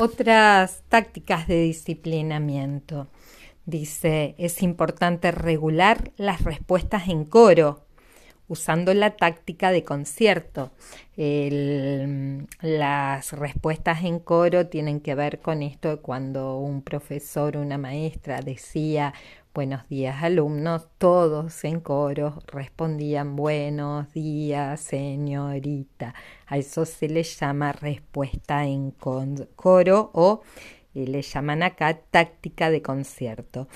Otras tácticas de disciplinamiento. Dice, es importante regular las respuestas en coro, usando la táctica de concierto. las respuestas en coro tienen que ver con esto cuando un profesor, una maestra decía buenos días alumnos, todos en coro respondían buenos días señorita. A eso se le llama respuesta en coro o eh, le llaman acá táctica de concierto,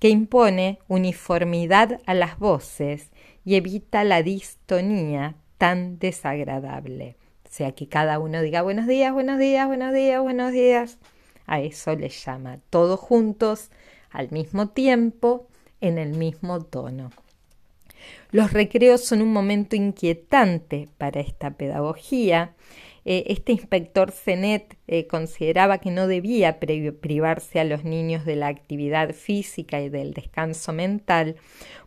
que impone uniformidad a las voces y evita la distonía tan desagradable. O sea, que cada uno diga buenos días, buenos días, buenos días, buenos días. A eso le llama todos juntos al mismo tiempo, en el mismo tono. Los recreos son un momento inquietante para esta pedagogía. Eh, este inspector Zenet eh, consideraba que no debía privarse a los niños de la actividad física y del descanso mental,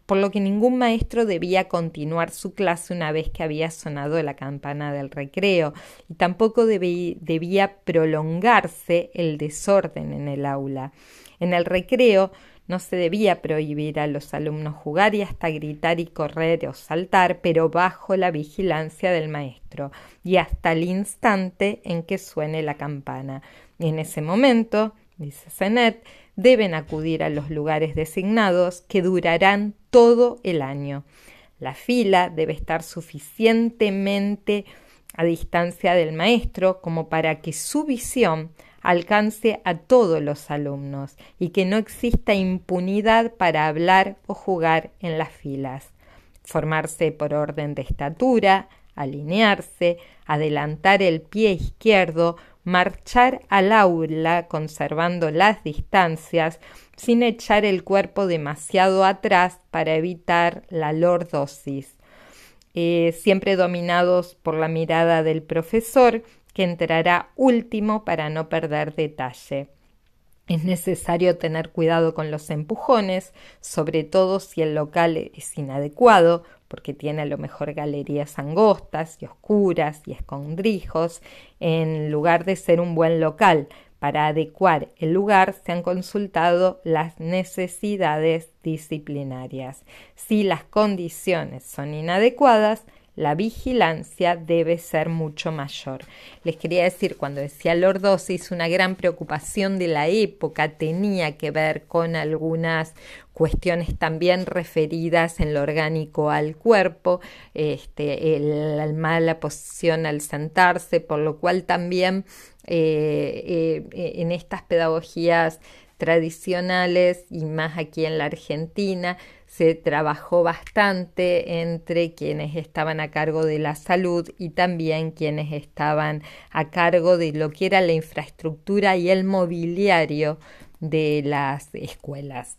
por lo que ningún maestro debía continuar su clase una vez que había sonado la campana del recreo, y tampoco debía prolongarse el desorden en el aula. En el recreo no se debía prohibir a los alumnos jugar y hasta gritar y correr o saltar, pero bajo la vigilancia del maestro y hasta el instante en que suene la campana. Y en ese momento, dice Zenet, deben acudir a los lugares designados que durarán todo el año. La fila debe estar suficientemente a distancia del maestro como para que su visión alcance a todos los alumnos y que no exista impunidad para hablar o jugar en las filas. Formarse por orden de estatura, alinearse, adelantar el pie izquierdo, marchar al aula conservando las distancias, sin echar el cuerpo demasiado atrás para evitar la lordosis. Eh, siempre dominados por la mirada del profesor, que entrará último para no perder detalle. Es necesario tener cuidado con los empujones, sobre todo si el local es inadecuado, porque tiene a lo mejor galerías angostas y oscuras y escondrijos, en lugar de ser un buen local. Para adecuar el lugar se han consultado las necesidades disciplinarias. Si las condiciones son inadecuadas, la vigilancia debe ser mucho mayor. Les quería decir, cuando decía lordosis, una gran preocupación de la época tenía que ver con algunas cuestiones también referidas en lo orgánico al cuerpo, este, la mala posición al sentarse, por lo cual también eh, eh, en estas pedagogías tradicionales y más aquí en la Argentina se trabajó bastante entre quienes estaban a cargo de la salud y también quienes estaban a cargo de lo que era la infraestructura y el mobiliario de las escuelas.